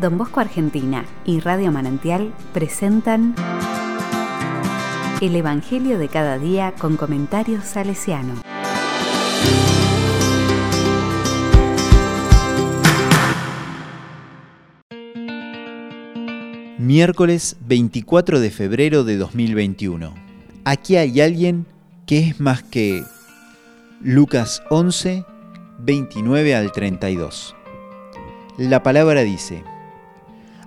Don Bosco Argentina y Radio Manantial presentan El Evangelio de cada día con comentarios salesiano. Miércoles 24 de febrero de 2021. Aquí hay alguien que es más que Lucas 11, 29 al 32. La palabra dice,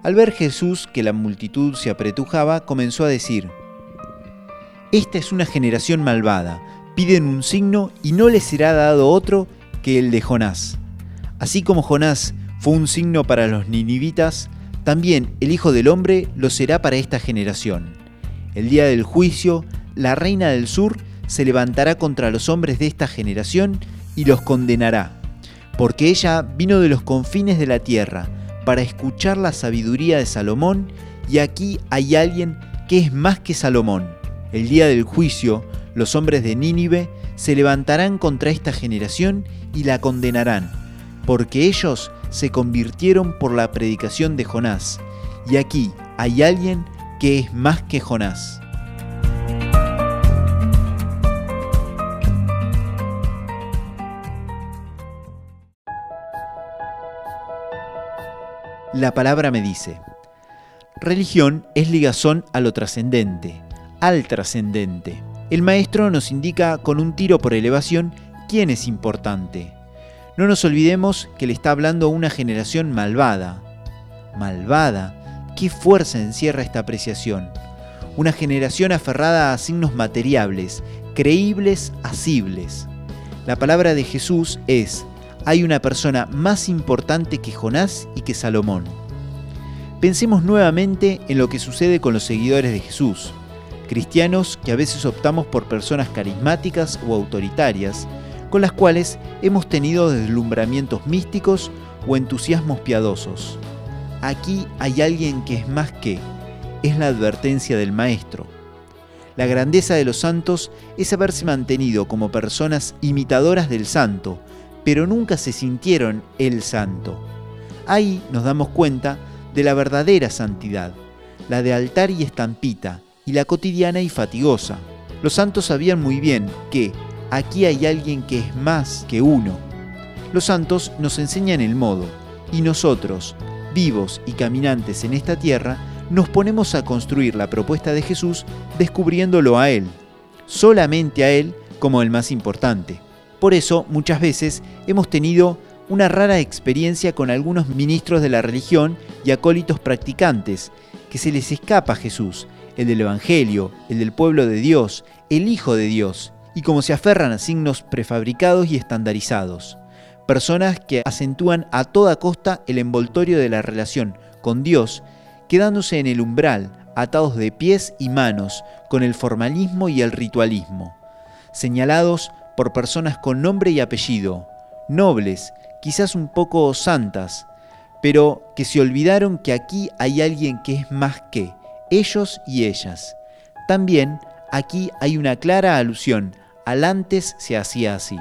al ver Jesús que la multitud se apretujaba, comenzó a decir, Esta es una generación malvada, piden un signo y no les será dado otro que el de Jonás. Así como Jonás fue un signo para los ninivitas, también el Hijo del Hombre lo será para esta generación. El día del juicio, la reina del sur se levantará contra los hombres de esta generación y los condenará, porque ella vino de los confines de la tierra, para escuchar la sabiduría de Salomón y aquí hay alguien que es más que Salomón. El día del juicio, los hombres de Nínive se levantarán contra esta generación y la condenarán, porque ellos se convirtieron por la predicación de Jonás. Y aquí hay alguien que es más que Jonás. La palabra me dice, religión es ligazón a lo trascendente, al trascendente. El maestro nos indica con un tiro por elevación quién es importante. No nos olvidemos que le está hablando a una generación malvada. Malvada, ¿qué fuerza encierra esta apreciación? Una generación aferrada a signos materiables, creíbles, asibles. La palabra de Jesús es, hay una persona más importante que Jonás y que Salomón. Pensemos nuevamente en lo que sucede con los seguidores de Jesús, cristianos que a veces optamos por personas carismáticas o autoritarias, con las cuales hemos tenido deslumbramientos místicos o entusiasmos piadosos. Aquí hay alguien que es más que, es la advertencia del Maestro. La grandeza de los santos es haberse mantenido como personas imitadoras del santo, pero nunca se sintieron el santo. Ahí nos damos cuenta de la verdadera santidad, la de altar y estampita, y la cotidiana y fatigosa. Los santos sabían muy bien que aquí hay alguien que es más que uno. Los santos nos enseñan el modo, y nosotros, vivos y caminantes en esta tierra, nos ponemos a construir la propuesta de Jesús descubriéndolo a Él, solamente a Él como el más importante. Por eso, muchas veces hemos tenido una rara experiencia con algunos ministros de la religión y acólitos practicantes, que se les escapa Jesús, el del Evangelio, el del pueblo de Dios, el Hijo de Dios, y como se aferran a signos prefabricados y estandarizados. Personas que acentúan a toda costa el envoltorio de la relación con Dios, quedándose en el umbral, atados de pies y manos, con el formalismo y el ritualismo. Señalados por personas con nombre y apellido, nobles, quizás un poco santas, pero que se olvidaron que aquí hay alguien que es más que ellos y ellas. También aquí hay una clara alusión al antes se hacía así.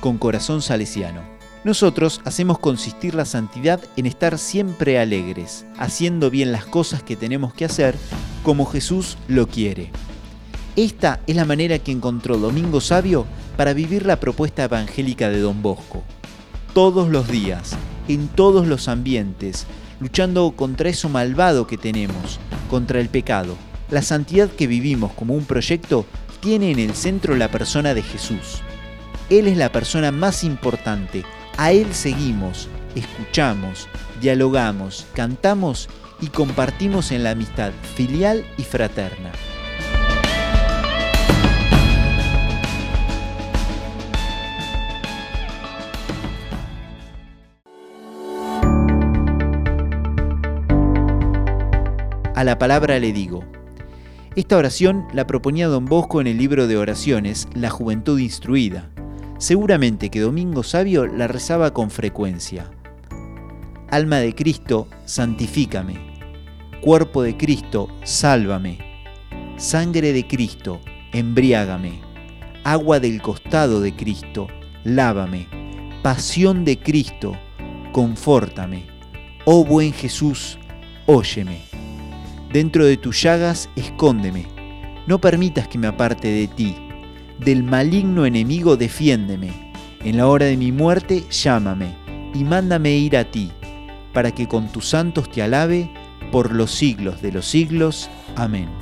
Con corazón salesiano. Nosotros hacemos consistir la santidad en estar siempre alegres, haciendo bien las cosas que tenemos que hacer como Jesús lo quiere. Esta es la manera que encontró Domingo Sabio para vivir la propuesta evangélica de Don Bosco. Todos los días, en todos los ambientes, luchando contra eso malvado que tenemos, contra el pecado. La santidad que vivimos como un proyecto tiene en el centro la persona de Jesús. Él es la persona más importante, a Él seguimos, escuchamos, dialogamos, cantamos y compartimos en la amistad filial y fraterna. A la palabra le digo. Esta oración la proponía don Bosco en el libro de oraciones La Juventud Instruida. Seguramente que Domingo Sabio la rezaba con frecuencia. Alma de Cristo, santifícame. Cuerpo de Cristo, sálvame. Sangre de Cristo, embriágame. Agua del costado de Cristo, lávame. Pasión de Cristo, confórtame. Oh buen Jesús, óyeme. Dentro de tus llagas, escóndeme. No permitas que me aparte de ti. Del maligno enemigo, defiéndeme. En la hora de mi muerte, llámame y mándame ir a ti, para que con tus santos te alabe por los siglos de los siglos. Amén.